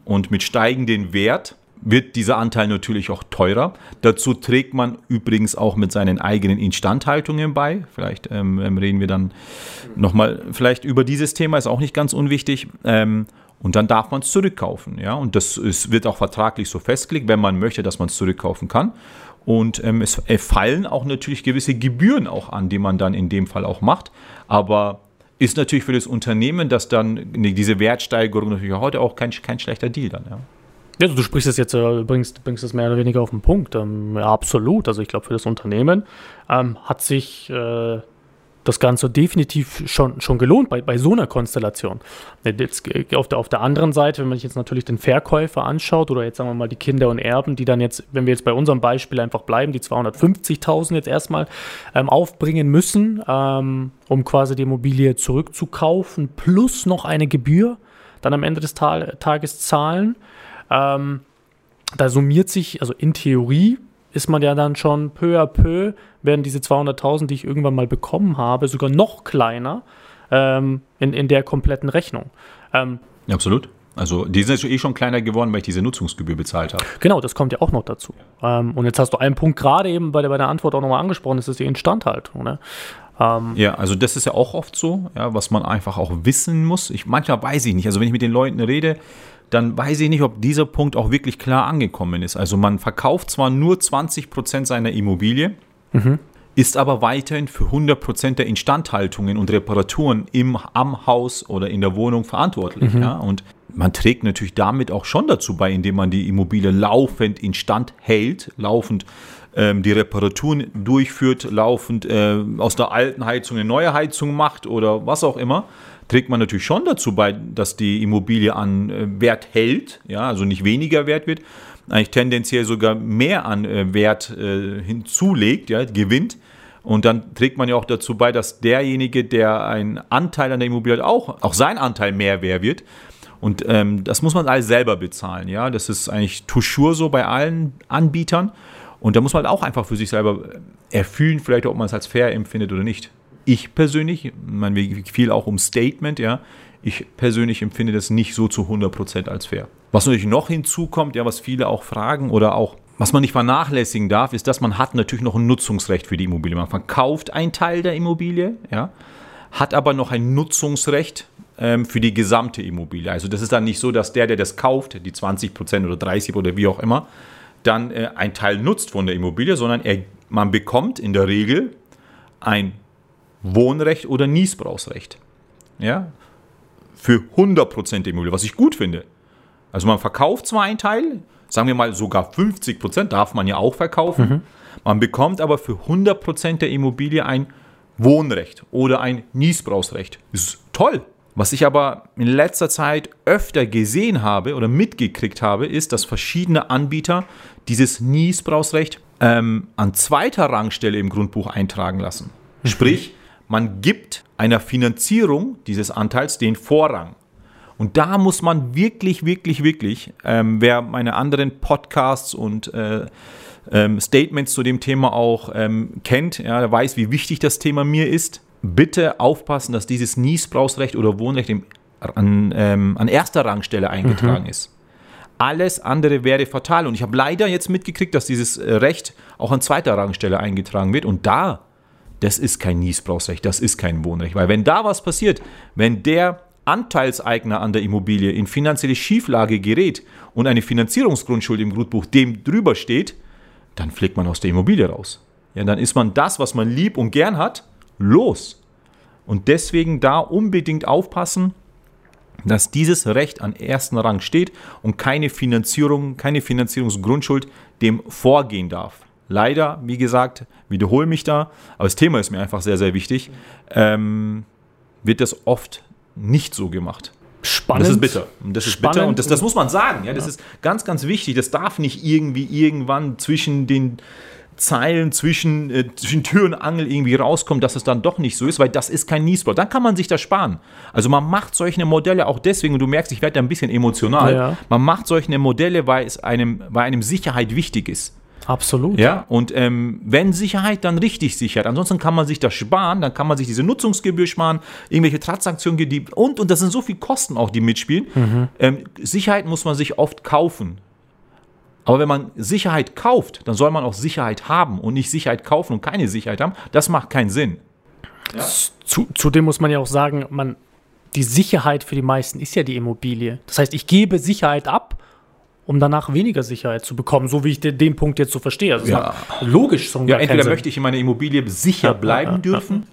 Und mit steigendem Wert wird dieser Anteil natürlich auch teurer. Dazu trägt man übrigens auch mit seinen eigenen Instandhaltungen bei. Vielleicht ähm, ähm reden wir dann nochmal vielleicht über dieses Thema, ist auch nicht ganz unwichtig. Ähm, und dann darf man es zurückkaufen. Ja? Und das ist, wird auch vertraglich so festgelegt, wenn man möchte, dass man es zurückkaufen kann. Und ähm, es fallen auch natürlich gewisse Gebühren auch an, die man dann in dem Fall auch macht. Aber ist natürlich für das Unternehmen, dass dann diese Wertsteigerung natürlich heute auch kein, kein schlechter Deal dann. Ja. Ja, du sprichst es jetzt, äh, bringst, bringst es mehr oder weniger auf den Punkt. Ähm, ja, absolut. Also ich glaube, für das Unternehmen ähm, hat sich äh, das Ganze definitiv schon, schon gelohnt bei, bei so einer Konstellation. Jetzt auf der, auf der anderen Seite, wenn man sich jetzt natürlich den Verkäufer anschaut oder jetzt sagen wir mal die Kinder und Erben, die dann jetzt, wenn wir jetzt bei unserem Beispiel einfach bleiben, die 250.000 jetzt erstmal ähm, aufbringen müssen, ähm, um quasi die Immobilie zurückzukaufen, plus noch eine Gebühr dann am Ende des Ta Tages zahlen. Ähm, da summiert sich, also in Theorie, ist man ja dann schon peu à peu, werden diese 200.000, die ich irgendwann mal bekommen habe, sogar noch kleiner ähm, in, in der kompletten Rechnung. Ähm, ja, absolut. Also die sind eh schon kleiner geworden, weil ich diese Nutzungsgebühr bezahlt habe. Genau, das kommt ja auch noch dazu. Ähm, und jetzt hast du einen Punkt gerade eben bei der, bei der Antwort auch nochmal angesprochen, das ist die Instandhaltung. Ne? Ähm, ja, also das ist ja auch oft so, ja, was man einfach auch wissen muss. Ich, manchmal weiß ich nicht, also wenn ich mit den Leuten rede, dann weiß ich nicht, ob dieser Punkt auch wirklich klar angekommen ist. Also man verkauft zwar nur 20 Prozent seiner Immobilie, mhm. ist aber weiterhin für 100 Prozent der Instandhaltungen und Reparaturen im, am Haus oder in der Wohnung verantwortlich. Mhm. Ja? Und man trägt natürlich damit auch schon dazu bei, indem man die Immobilie laufend instand hält, laufend ähm, die Reparaturen durchführt, laufend äh, aus der alten Heizung eine neue Heizung macht oder was auch immer trägt man natürlich schon dazu bei, dass die Immobilie an äh, Wert hält, ja, also nicht weniger wert wird, eigentlich tendenziell sogar mehr an äh, Wert äh, hinzulegt, ja, gewinnt. Und dann trägt man ja auch dazu bei, dass derjenige, der einen Anteil an der Immobilie hat, auch, auch sein Anteil mehr wert wird. Und ähm, das muss man alles selber bezahlen, ja. Das ist eigentlich toujours so bei allen Anbietern. Und da muss man halt auch einfach für sich selber erfühlen, vielleicht ob man es als fair empfindet oder nicht ich persönlich, man viel auch um Statement, ja, ich persönlich empfinde das nicht so zu 100% als fair. Was natürlich noch hinzukommt, ja, was viele auch fragen oder auch was man nicht vernachlässigen darf, ist, dass man hat natürlich noch ein Nutzungsrecht für die Immobilie. Man verkauft einen Teil der Immobilie, ja, hat aber noch ein Nutzungsrecht ähm, für die gesamte Immobilie. Also das ist dann nicht so, dass der, der das kauft, die 20% oder 30% oder wie auch immer, dann äh, ein Teil nutzt von der Immobilie, sondern er, man bekommt in der Regel ein Wohnrecht oder Niesbrauchsrecht. Ja? Für 100% der Immobilie, was ich gut finde. Also man verkauft zwar einen Teil, sagen wir mal sogar 50% darf man ja auch verkaufen. Mhm. Man bekommt aber für 100% der Immobilie ein Wohnrecht oder ein Niesbrauchsrecht. Das ist toll. Was ich aber in letzter Zeit öfter gesehen habe oder mitgekriegt habe, ist, dass verschiedene Anbieter dieses Niesbrauchsrecht ähm, an zweiter Rangstelle im Grundbuch eintragen lassen. Mhm. Sprich, man gibt einer Finanzierung dieses Anteils den Vorrang. Und da muss man wirklich, wirklich, wirklich, ähm, wer meine anderen Podcasts und äh, ähm, Statements zu dem Thema auch ähm, kennt, ja, der weiß, wie wichtig das Thema mir ist. Bitte aufpassen, dass dieses Niesbrauchsrecht oder Wohnrecht im, an, ähm, an erster Rangstelle eingetragen mhm. ist. Alles andere wäre fatal. Und ich habe leider jetzt mitgekriegt, dass dieses äh, Recht auch an zweiter Rangstelle eingetragen wird. Und da das ist kein Niesbrauchsrecht, das ist kein Wohnrecht. Weil wenn da was passiert, wenn der Anteilseigner an der Immobilie in finanzielle Schieflage gerät und eine Finanzierungsgrundschuld im Grundbuch dem drüber steht, dann fliegt man aus der Immobilie raus. Ja, dann ist man das, was man lieb und gern hat, los. Und deswegen da unbedingt aufpassen, dass dieses Recht an ersten Rang steht und keine Finanzierung, keine Finanzierungsgrundschuld dem vorgehen darf. Leider, wie gesagt, wiederhole mich da, aber das Thema ist mir einfach sehr, sehr wichtig, ähm, wird das oft nicht so gemacht. Spannend. Das ist bitter. Und das ist Spannend. bitter und das, das muss man sagen. Ja, das ist ganz, ganz wichtig. Das darf nicht irgendwie irgendwann zwischen den Zeilen, zwischen, äh, zwischen Tür und Angel irgendwie rauskommen, dass es dann doch nicht so ist, weil das ist kein Niesbrot. Dann kann man sich das sparen. Also man macht solche Modelle auch deswegen, und du merkst, ich werde da ein bisschen emotional, Ja. man macht solche Modelle, weil es einem, weil einem Sicherheit wichtig ist. Absolut. Ja, und ähm, wenn Sicherheit, dann richtig Sicherheit. Ansonsten kann man sich das sparen, dann kann man sich diese Nutzungsgebühr sparen, irgendwelche Transaktionen, die und, und das sind so viele Kosten auch, die mitspielen. Ähm, Sicherheit muss man sich oft kaufen. Aber wenn man Sicherheit kauft, dann soll man auch Sicherheit haben und nicht Sicherheit kaufen und keine Sicherheit haben. Das macht keinen Sinn. Zu, zudem muss man ja auch sagen, man, die Sicherheit für die meisten ist ja die Immobilie. Das heißt, ich gebe Sicherheit ab, um danach weniger Sicherheit zu bekommen, so wie ich den, den Punkt jetzt so verstehe. Also Ja. logisch so Ja, entweder möchte ich in meiner Immobilie sicher bleiben ja, ja, dürfen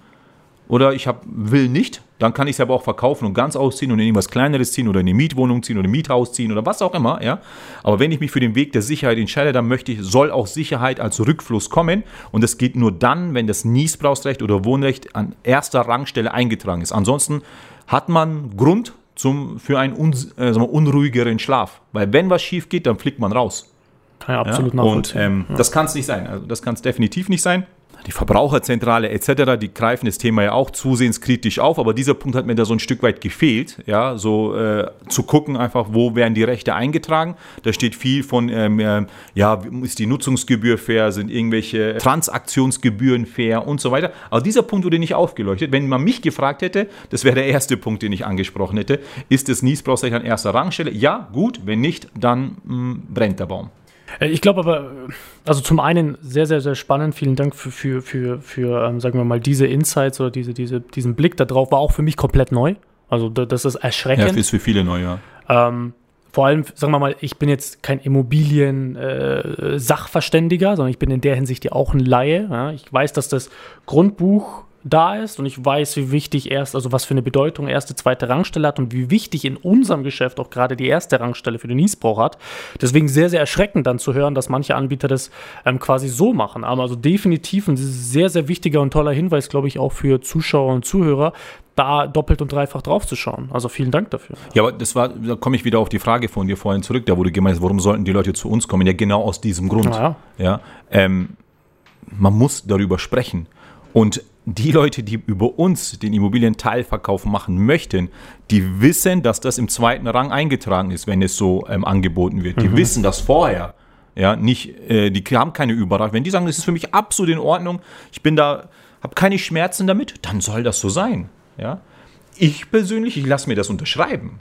oder ich hab, will nicht. Dann kann ich es aber auch verkaufen und ganz ausziehen und in irgendwas Kleineres ziehen oder in eine Mietwohnung ziehen oder ein Miethaus ziehen oder was auch immer. Ja? Aber wenn ich mich für den Weg der Sicherheit entscheide, dann möchte ich, soll auch Sicherheit als Rückfluss kommen. Und das geht nur dann, wenn das Niesbrauchsrecht oder Wohnrecht an erster Rangstelle eingetragen ist. Ansonsten hat man Grund zum, für einen un, äh, wir, unruhigeren Schlaf. Weil wenn was schief geht, dann fliegt man raus. Kann ja Ja? absolut Und nachvollziehen. ähm, das kann es nicht sein. Also das kann es definitiv nicht sein. Die Verbraucherzentrale etc., die greifen das Thema ja auch zusehends kritisch auf, aber dieser Punkt hat mir da so ein Stück weit gefehlt, ja, so äh, zu gucken einfach, wo werden die Rechte eingetragen. Da steht viel von, ähm, äh, ja, ist die Nutzungsgebühr fair, sind irgendwelche Transaktionsgebühren fair und so weiter. Aber dieser Punkt wurde nicht aufgeleuchtet. Wenn man mich gefragt hätte, das wäre der erste Punkt, den ich angesprochen hätte, ist das Niesbrauchsrecht an erster Rangstelle? Ja, gut, wenn nicht, dann mh, brennt der Baum. Äh, Ich glaube aber, äh, also zum einen sehr, sehr, sehr spannend. Vielen Dank für, für, für, für ähm, sagen wir mal, diese Insights oder diese, diese, diesen Blick da drauf. War auch für mich komplett neu. Also da- das ist Ja, erschreckend. ist für viele neu, ja. Ähm, vor allem, sagen wir mal, ich bin jetzt kein Immobilien-Sachverständiger, sondern ich bin in der Hinsicht ja auch ein Laie. Ja? Ich weiß, dass das Grundbuch da ist und ich weiß, wie wichtig erst, also was für eine Bedeutung erste, zweite Rangstelle hat und wie wichtig in unserem Geschäft auch gerade die erste Rangstelle für den Niesbrauch hat. Deswegen sehr, sehr erschreckend dann zu hören, dass manche Anbieter das ähm, quasi so machen. Aber also definitiv ein sehr, sehr wichtiger und toller Hinweis, glaube ich, auch für Zuschauer und Zuhörer, da doppelt und dreifach drauf zu schauen. Also vielen Dank dafür. Ja, aber das war, da komme ich wieder auf die Frage von dir vorhin zurück, da wurde gemeint, warum sollten die Leute zu uns kommen? Ja, genau aus diesem Grund. Ja. Ja, ähm, man muss darüber sprechen. Und die Leute, die über uns den Immobilienteilverkauf machen möchten, die wissen, dass das im zweiten Rang eingetragen ist, wenn es so ähm, angeboten wird. Die wissen das vorher. Ja, nicht, äh, die haben keine Überraschung. Wenn die sagen, das ist für mich absolut in Ordnung, ich bin da, habe keine Schmerzen damit, dann soll das so sein. Ja, ich persönlich, ich lasse mir das unterschreiben.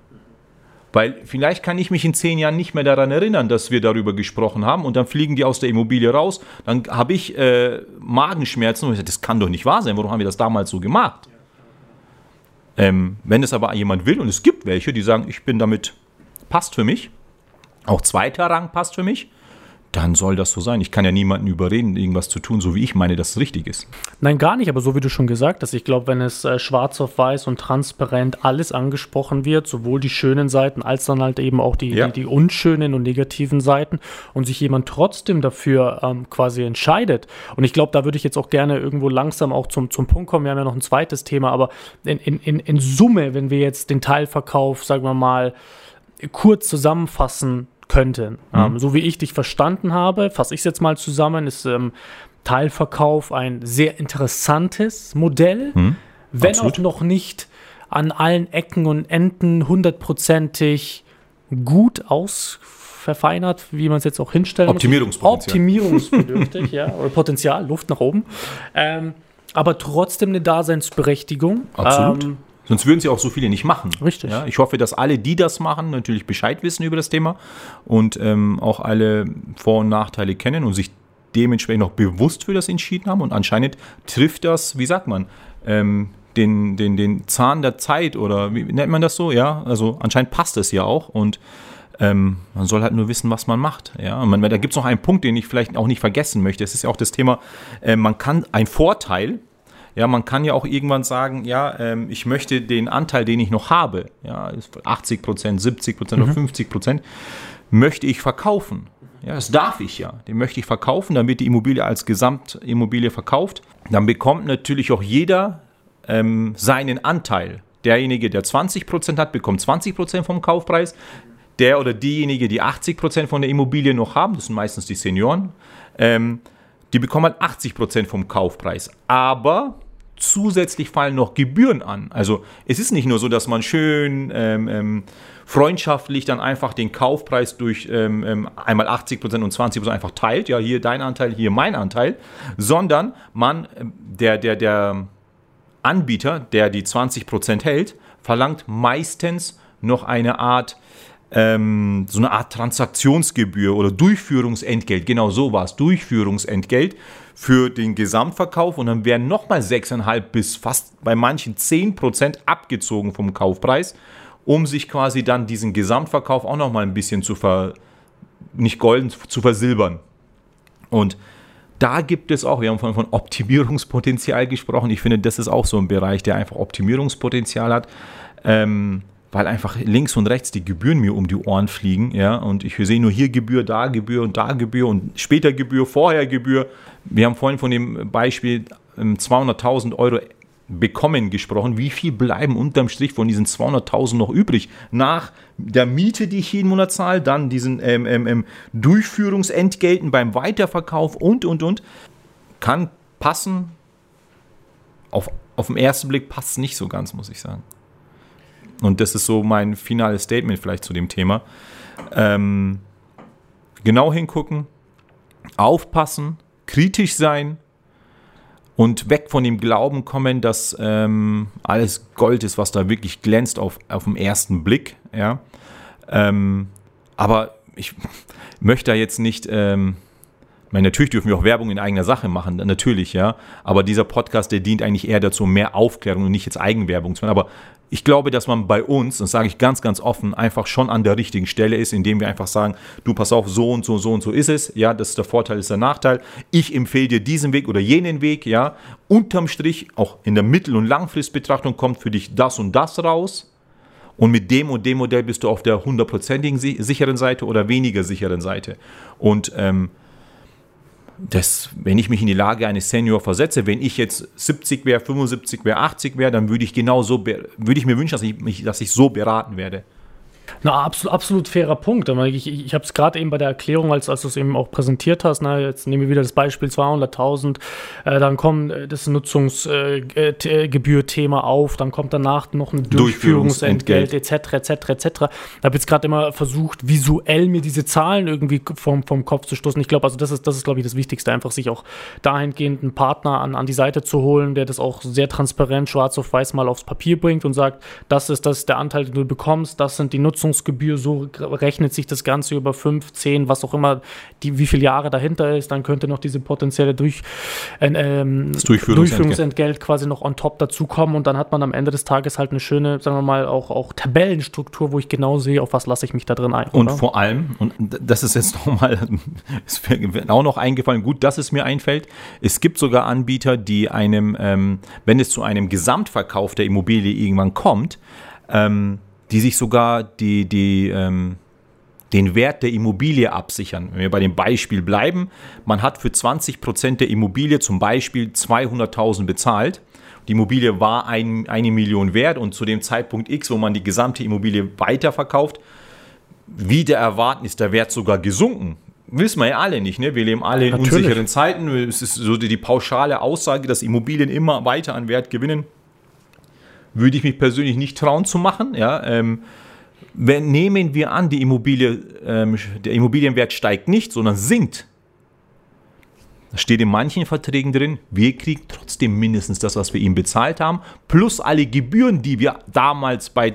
Weil vielleicht kann ich mich in zehn Jahren nicht mehr daran erinnern, dass wir darüber gesprochen haben und dann fliegen die aus der Immobilie raus. Dann habe ich äh, Magenschmerzen und ich sage, das kann doch nicht wahr sein. Warum haben wir das damals so gemacht? Ähm, wenn es aber jemand will und es gibt welche, die sagen, ich bin damit, passt für mich, auch zweiter Rang passt für mich, dann soll das so sein. Ich kann ja niemanden überreden, irgendwas zu tun, so wie ich meine, dass es richtig ist. Nein, gar nicht, aber so wie du schon gesagt hast, ich glaube, wenn es äh, schwarz auf weiß und transparent alles angesprochen wird, sowohl die schönen Seiten als dann halt eben auch die, Ja. die, die unschönen und negativen Seiten und sich jemand trotzdem dafür ähm, quasi entscheidet. Und ich glaube, da würde ich jetzt auch gerne irgendwo langsam auch zum, zum Punkt kommen. Wir haben ja noch ein zweites Thema, aber in, in, in, in Summe, wenn wir jetzt den Teilverkauf, sagen wir mal, kurz zusammenfassen könnten. Ähm, so wie ich dich verstanden habe, fasse ich es jetzt mal zusammen, ist ähm, Teilverkauf ein sehr interessantes Modell, wenn absolut. auch noch nicht an allen Ecken und Enden hundertprozentig gut ausverfeinert, wie man es jetzt auch hinstellen. Optimierungspotenzial. Optimierungsbedürftig, ja, oder Potenzial, Luft nach oben. Ähm, aber trotzdem eine Daseinsberechtigung. Absolut. Ähm, Sonst würden sie auch so viele nicht machen. Richtig. Ja, ich hoffe, dass alle, die das machen, natürlich Bescheid wissen über das Thema und ähm, auch alle Vor- und Nachteile kennen und sich dementsprechend auch bewusst für das entschieden haben. Und anscheinend trifft das, wie sagt man, ähm, den, den, den Zahn der Zeit oder wie nennt man das so? Ja, also anscheinend passt es ja auch und ähm, man soll halt nur wissen, was man macht. Ja, man, da gibt es noch einen Punkt, den ich vielleicht auch nicht vergessen möchte. Es ist ja auch das Thema, äh, man kann ein Vorteil Ja, man kann ja auch irgendwann sagen, ja, ähm, ich möchte den Anteil, den ich noch habe, ja, 80 Prozent, 70 Prozent oder 50 Prozent, möchte ich verkaufen. Ja, das darf ich ja. Den möchte ich verkaufen, wird die Immobilie als Gesamtimmobilie verkauft. Dann bekommt natürlich auch jeder ähm, seinen Anteil. Derjenige, der 20% hat, bekommt 20% vom Kaufpreis. Der oder diejenige, die 80% von der Immobilie noch haben, das sind meistens die Senioren, ähm, die bekommen halt 80% vom Kaufpreis. Aber zusätzlich fallen noch Gebühren an. Also es ist nicht nur so, dass man schön ähm, ähm, freundschaftlich dann einfach den Kaufpreis durch ähm, ähm einmal 80% und 20% einfach teilt. Ja, hier dein Anteil, hier mein Anteil. Sondern man, ähm, der, der, der Anbieter, der die 20% hält, verlangt meistens noch eine Art ähm, so eine Art Transaktionsgebühr oder Durchführungsentgelt, genau so war es, Durchführungsentgelt für den Gesamtverkauf und dann werden nochmal 6,5 bis fast bei manchen 10% abgezogen vom Kaufpreis, um sich quasi dann diesen Gesamtverkauf auch nochmal ein bisschen zu ver, nicht golden, zu versilbern. Und da gibt es auch, wir haben von, von Optimierungspotenzial gesprochen. Ich finde, das ist auch so ein Bereich, der einfach Optimierungspotenzial hat. Ähm, weil einfach links und rechts die Gebühren mir um die Ohren fliegen, ja, und ich sehe nur hier Gebühr, da Gebühr und da Gebühr und später Gebühr, vorher Gebühr. Wir haben vorhin von dem Beispiel 200.000 ähm, Euro bekommen gesprochen. Wie viel bleiben unterm Strich von diesen 200.000 noch übrig? Nach der Miete, die ich jeden Monat zahle, dann diesen ähm, ähm, ähm, Durchführungsentgelten beim Weiterverkauf und, und, und. Kann passen. Auf, auf den ersten Blick passt es nicht so ganz, muss ich sagen. Und das ist so mein finales Statement vielleicht zu dem Thema. Ähm, genau hingucken, aufpassen, kritisch sein und weg von dem Glauben kommen, dass ähm, alles Gold ist, was da wirklich glänzt auf, auf den ersten Blick. Ja? Ähm, aber ich möchte da jetzt nicht. Meine, natürlich dürfen wir auch Werbung in eigener Sache machen, natürlich, ja. Aber dieser Podcast, der dient eigentlich eher dazu, mehr Aufklärung und nicht jetzt Eigenwerbung zu machen. Aber ich glaube, dass man bei uns, das sage ich ganz, ganz offen, einfach schon an der richtigen Stelle ist, indem wir einfach sagen, du pass auf, so und so, so und so ist es, ja, das ist der Vorteil, das ist der Nachteil. Ich empfehle dir diesen Weg oder jenen Weg, ja. Unterm Strich, auch in der Mittel- und Langfristbetrachtung kommt für dich das und das raus. Und mit dem und dem Modell bist du auf der hundertprozentigen sicheren Seite oder weniger sicheren Seite. Und ähm, das, wenn ich mich in die Lage eines Senior versetze, wenn ich jetzt 70 wäre, 75 wäre, 80 wäre, dann würde ich genau so, würde ich mir wünschen, dass ich, mich, dass ich so beraten werde. Na, absolut, absolut fairer Punkt. Ich, ich, ich habe es gerade eben bei der Erklärung, als, als du es eben auch präsentiert hast, na, jetzt nehmen wir wieder das Beispiel 200.000, äh, dann kommt äh, das Nutzungsgebühr-Thema äh, auf, dann kommt danach noch ein Durchführungsentgelt etc. etc. etc. Ich habe jetzt gerade immer versucht, visuell mir diese Zahlen irgendwie vom, vom Kopf zu stoßen. Ich glaube, also das ist, das ist, glaube ich, das Wichtigste, einfach sich auch dahingehend einen Partner an, an die Seite zu holen, der das auch sehr transparent schwarz auf weiß mal aufs Papier bringt und sagt, das ist das der Anteil, den du bekommst, das sind die Nutzungs Nutzungsgebühr, so rechnet sich das Ganze über 5, 10, was auch immer, die, wie viele Jahre dahinter ist, dann könnte noch diese potenzielle Durch, äh, ähm, Durchführungsentgelt. Durchführungsentgelt quasi noch on top dazukommen und dann hat man am Ende des Tages halt eine schöne, sagen wir mal, auch, auch Tabellenstruktur, wo ich genau sehe, auf was lasse ich mich da drin ein. Und oder? vor allem, und das ist jetzt nochmal, es wird auch noch eingefallen, gut, dass es mir einfällt, es gibt sogar Anbieter, die einem, ähm, wenn es zu einem Gesamtverkauf der Immobilie irgendwann kommt, ähm, die sich sogar die, die, ähm, den Wert der Immobilie absichern. Wenn wir bei dem Beispiel bleiben, man hat für 20 Prozent der Immobilie zum Beispiel 200.000 bezahlt. Die Immobilie war ein, eine Million wert und zu dem Zeitpunkt X, wo man die gesamte Immobilie weiterverkauft, wieder erwarten, ist der Wert sogar gesunken. Wissen wir ja alle nicht, ne? Wir leben alle in Natürlich. unsicheren Zeiten. Es ist so die, die pauschale Aussage, dass Immobilien immer weiter an Wert gewinnen würde ich mich persönlich nicht trauen zu machen. Ja, ähm, wenn, nehmen wir an, die Immobilie, ähm, der Immobilienwert steigt nicht, sondern sinkt. Da steht in manchen Verträgen drin, wir kriegen trotzdem mindestens das, was wir ihm bezahlt haben, plus alle Gebühren, die wir damals bei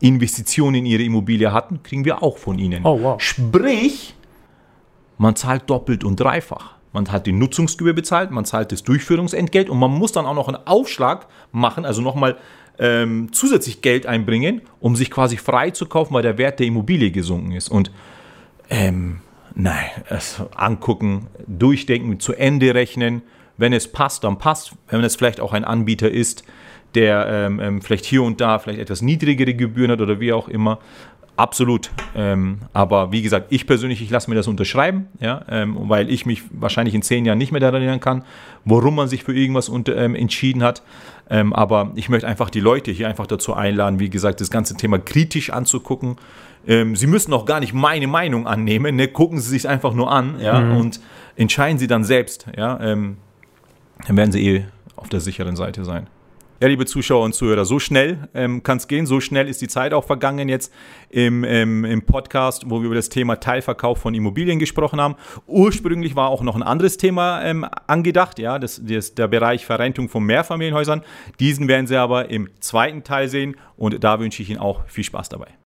Investitionen in ihre Immobilie hatten, kriegen wir auch von ihnen. Oh, wow. Sprich, man zahlt doppelt und dreifach. Man hat die Nutzungsgebühr bezahlt, man zahlt das Durchführungsentgelt und man muss dann auch noch einen Aufschlag machen, also nochmal ähm, zusätzlich Geld einbringen, um sich quasi frei zu kaufen, weil der Wert der Immobilie gesunken ist. Und ähm, nein, es angucken, durchdenken, zu Ende rechnen, Wenn es passt, dann passt. Wenn es vielleicht auch ein Anbieter ist, der ähm, ähm, vielleicht hier und da vielleicht etwas niedrigere Gebühren hat oder wie auch immer. Absolut. Ähm, aber wie gesagt, ich persönlich, ich lasse mir das unterschreiben, ja, ähm, weil ich mich wahrscheinlich in zehn Jahren nicht mehr daran erinnern kann, warum man sich für irgendwas unter, ähm, entschieden hat. Ähm, aber ich möchte einfach die Leute hier einfach dazu einladen, wie gesagt, das ganze Thema kritisch anzugucken. Ähm, sie müssen auch gar nicht meine Meinung annehmen, ne? gucken Sie sich einfach nur an, ja, mhm. und entscheiden Sie dann selbst, ja. Ähm, dann werden Sie eh auf der sicheren Seite sein. Ja, liebe Zuschauer und Zuhörer, so schnell ähm, kann es gehen, so schnell ist die Zeit auch vergangen jetzt im, ähm, im Podcast, wo wir über das Thema Teilverkauf von Immobilien gesprochen haben. Ursprünglich war auch noch ein anderes Thema ähm, angedacht, ja, das, das, der Bereich Verrentung von Mehrfamilienhäusern. Diesen werden Sie aber im zweiten Teil sehen und da wünsche ich Ihnen auch viel Spaß dabei.